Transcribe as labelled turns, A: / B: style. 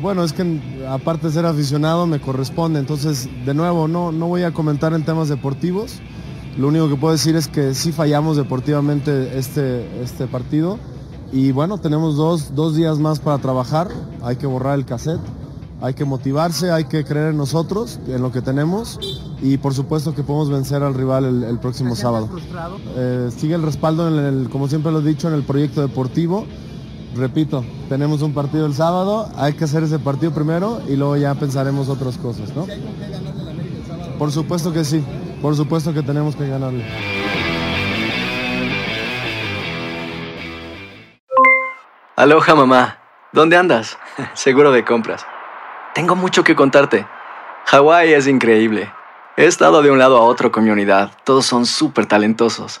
A: Bueno, es que aparte de ser aficionado me corresponde, entonces de nuevo no, no voy a comentar en temas deportivos. Lo único que puedo decir es que sí fallamos deportivamente este, este partido y bueno, tenemos dos, dos días más para trabajar, hay que borrar el cassette, hay que motivarse, hay que creer en nosotros, en lo que tenemos y por supuesto que podemos vencer al rival el, el próximo sábado. Eh, sigue el respaldo, en el, como siempre lo he dicho, en el proyecto deportivo. Repito, tenemos un partido el sábado, hay que hacer ese partido primero y luego ya pensaremos otras cosas, ¿no? Por supuesto que sí, por supuesto que tenemos que ganarle.
B: Aloha mamá, ¿dónde andas? Seguro de compras. Tengo mucho que contarte. Hawái es increíble. He estado de un lado a otro con mi unidad. Todos son súper talentosos.